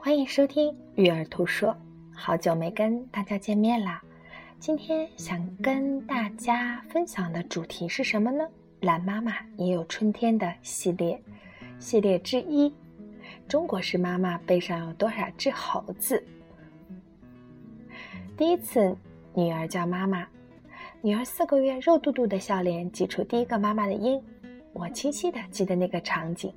欢迎收听育儿图说，好久没跟大家见面啦。今天想跟大家分享的主题是什么呢？懒妈妈也有春天的系列，系列之一：中国式妈妈背上有多少只猴子？第一次，女儿叫妈妈，女儿四个月，肉嘟嘟的笑脸挤出第一个妈妈的音，我清晰的记得那个场景。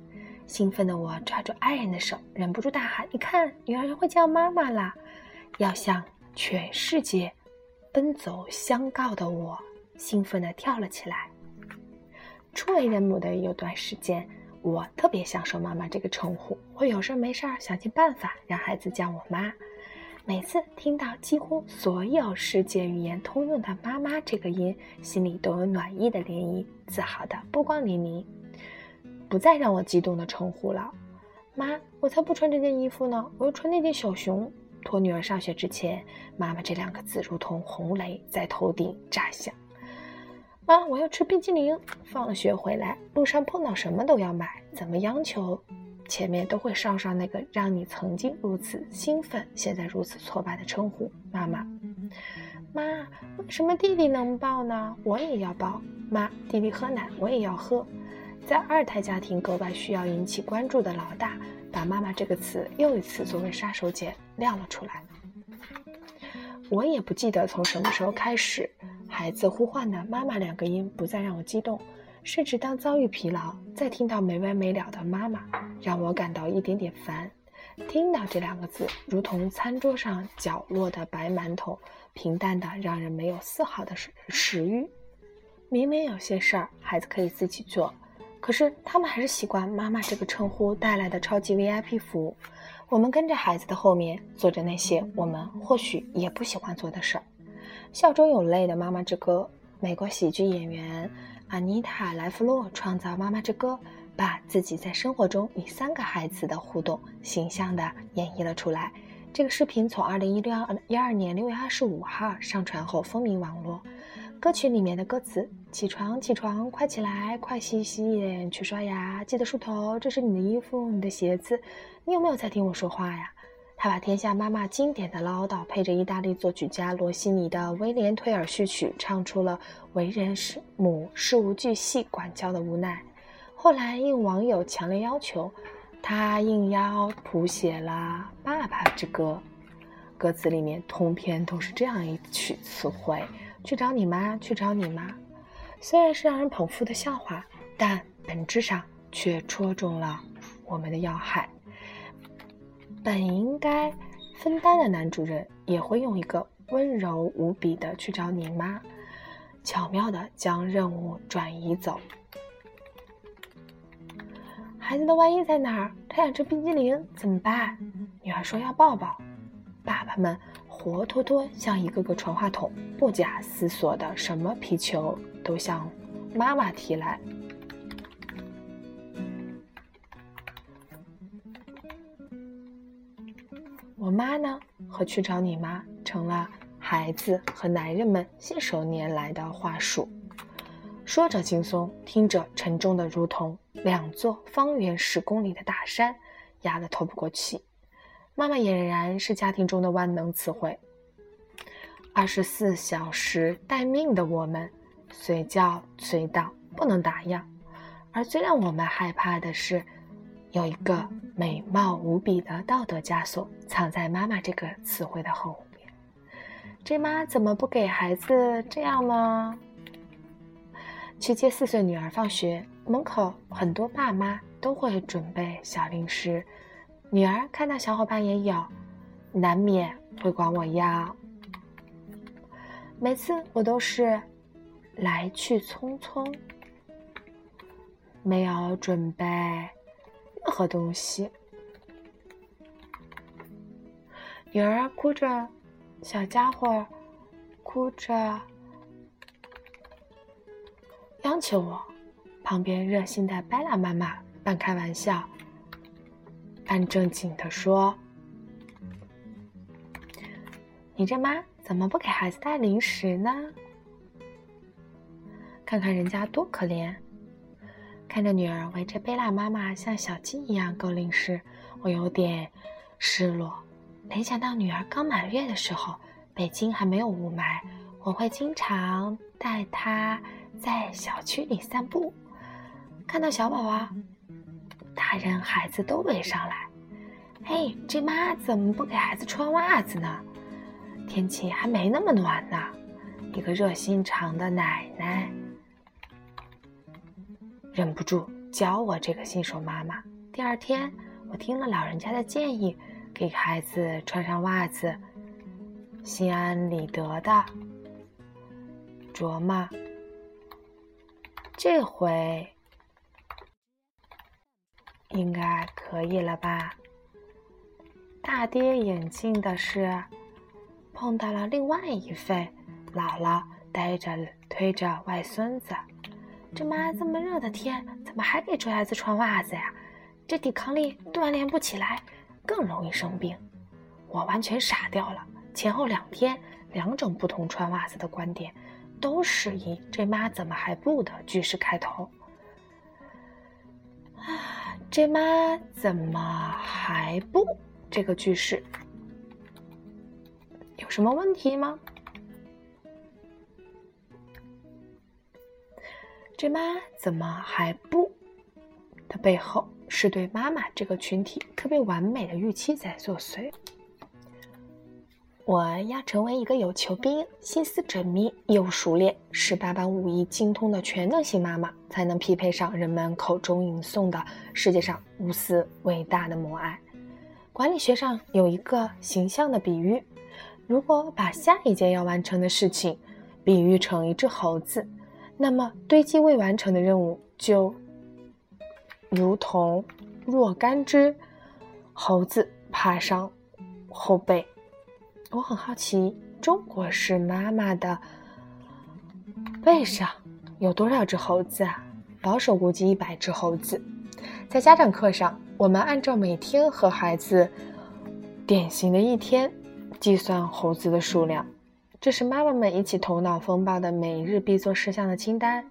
兴奋的我抓住爱人的手，忍不住大喊：“你看，女儿会叫妈妈啦！”要向全世界奔走相告的我，兴奋地跳了起来。初为人母的有段时间，我特别享受“妈妈”这个称呼。我有事没事儿想尽办法让孩子叫我妈。每次听到几乎所有世界语言通用的“妈妈”这个音，心里都有暖意的涟漪，自豪的波光粼粼。不再让我激动的称呼了，妈，我才不穿这件衣服呢，我要穿那件小熊。托女儿上学之前，妈妈这两个字如同红雷在头顶炸响。妈，我要吃冰激凌。放学回来，路上碰到什么都要买，怎么央求，前面都会捎上那个让你曾经如此兴奋，现在如此挫败的称呼——妈妈。妈，什么弟弟能抱呢？我也要抱。妈，弟弟喝奶，我也要喝。在二胎家庭格外需要引起关注的老大，把“妈妈”这个词又一次作为杀手锏亮了出来。我也不记得从什么时候开始，孩子呼唤的“妈妈”两个音不再让我激动，甚至当遭遇疲劳，再听到没完没了的“妈妈”，让我感到一点点烦。听到这两个字，如同餐桌上角落的白馒头，平淡的让人没有丝毫的食食欲。明明有些事儿，孩子可以自己做。可是他们还是习惯“妈妈”这个称呼带来的超级 VIP 服务。我们跟着孩子的后面做着那些我们或许也不喜欢做的事儿。笑中有泪的《妈妈之歌》，美国喜剧演员阿妮塔·莱弗洛创造《妈妈之歌》，把自己在生活中与三个孩子的互动形象地演绎了出来。这个视频从二零一六一二年六月二十五号上传后风靡网络。歌曲里面的歌词：“起床，起床，快起来，快洗洗脸，去刷牙，记得梳头。这是你的衣服，你的鞋子。你有没有在听我说话呀？”他把天下妈妈经典的唠叨，配着意大利作曲家罗西尼的《威廉退尔序曲》，唱出了为人师母事无巨细管教的无奈。后来应网友强烈要求，他应邀谱写了《爸爸之歌》，歌词里面通篇都是这样一曲词汇。去找你妈，去找你妈。虽然是让人捧腹的笑话，但本质上却戳中了我们的要害。本应该分担的男主人，也会用一个温柔无比的“去找你妈”，巧妙的将任务转移走。孩子的外衣在哪儿？他想吃冰激凌，怎么办？女儿说要抱抱。爸爸们。活脱脱像一个个传话筒，不假思索的什么皮球都向妈妈提来。我妈呢？和去找你妈成了孩子和男人们信手拈来的话术，说着轻松，听着沉重的，如同两座方圆十公里的大山压得透不过气。妈妈俨然是家庭中的万能词汇。二十四小时待命的我们，随叫随到，不能打烊。而最让我们害怕的是，有一个美貌无比的道德枷锁藏在“妈妈”这个词汇的后面。这妈怎么不给孩子这样呢？去接四岁女儿放学，门口很多爸妈都会准备小零食。女儿看到小伙伴也有，难免会管我要。每次我都是来去匆匆，没有准备任何东西。女儿哭着，小家伙哭着央求我，旁边热心的贝拉妈妈半开玩笑。半正经的说：“你这妈怎么不给孩子带零食呢？看看人家多可怜！看着女儿围着贝拉妈妈像小鸡一样够零食，我有点失落。联想到女儿刚满月的时候，北京还没有雾霾，我会经常带她在小区里散步。看到小宝宝，大人孩子都围上来。嘿，这妈怎么不给孩子穿袜子呢？天气还没那么暖呢。一个热心肠的奶奶忍不住教我这个新手妈妈。第二天，我听了老人家的建议，给孩子穿上袜子，心安理得的琢磨，这回应该可以了吧？大跌眼镜的是，碰到了另外一位姥姥带着推着外孙子。这妈这么热的天，怎么还给这孩子穿袜子呀？这抵抗力锻炼不起来，更容易生病。我完全傻掉了。前后两天，两种不同穿袜子的观点，都是以“这妈怎么还不”的句式开头。啊，这妈怎么还不？这个句式有什么问题吗？这妈怎么还不的背后是对妈妈这个群体特别完美的预期在作祟。我要成为一个有求必应、心思缜密又熟练、十八般武艺精通的全能型妈妈，才能匹配上人们口中吟诵的世界上无私伟大的母爱。管理学上有一个形象的比喻：如果把下一件要完成的事情比喻成一只猴子，那么堆积未完成的任务就如同若干只猴子爬上后背。我很好奇，中国式妈妈的背上有多少只猴子啊？保守估计一百只猴子。在家长课上。我们按照每天和孩子典型的一天计算猴子的数量，这是妈妈们一起头脑风暴的每日必做事项的清单：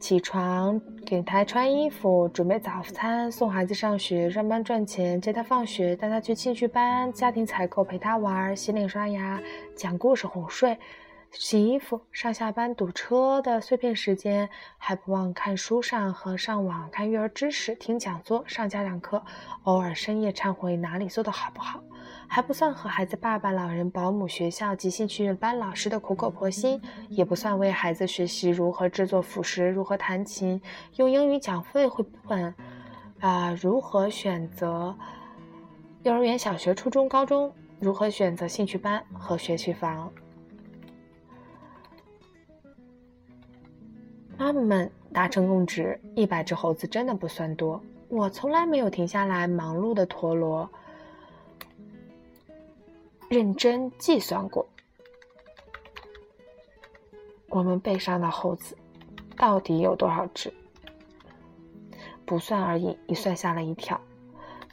起床、给他穿衣服、准备早餐、送孩子上学、上班赚钱、接他放学、带他去兴趣班、家庭采购、陪他玩、洗脸刷牙、讲故事哄睡。洗衣服、上下班堵车的碎片时间，还不忘看书上和上网看育儿知识、听讲座、上家长课，偶尔深夜忏悔哪里做的好不好，还不算和孩子爸爸、老人、保姆、学校及兴趣班老师的苦口婆心，也不算为孩子学习如何制作辅食、如何弹琴、用英语讲绘本，啊，如何选择幼儿园、小学、初中、高中，如何选择兴趣班和学区房。妈妈们达成共识：一百只猴子真的不算多。我从来没有停下来忙碌的陀螺，认真计算过，我们背上的猴子到底有多少只？不算而已，一算吓了一跳。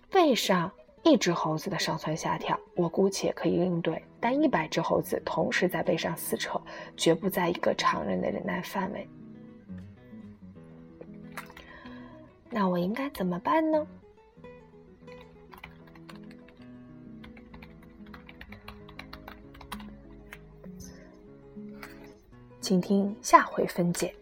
背上一只猴子的上蹿下跳，我姑且可以应对；但一百只猴子同时在背上撕扯，绝不在一个常人的忍耐范围。那我应该怎么办呢？请听下回分解。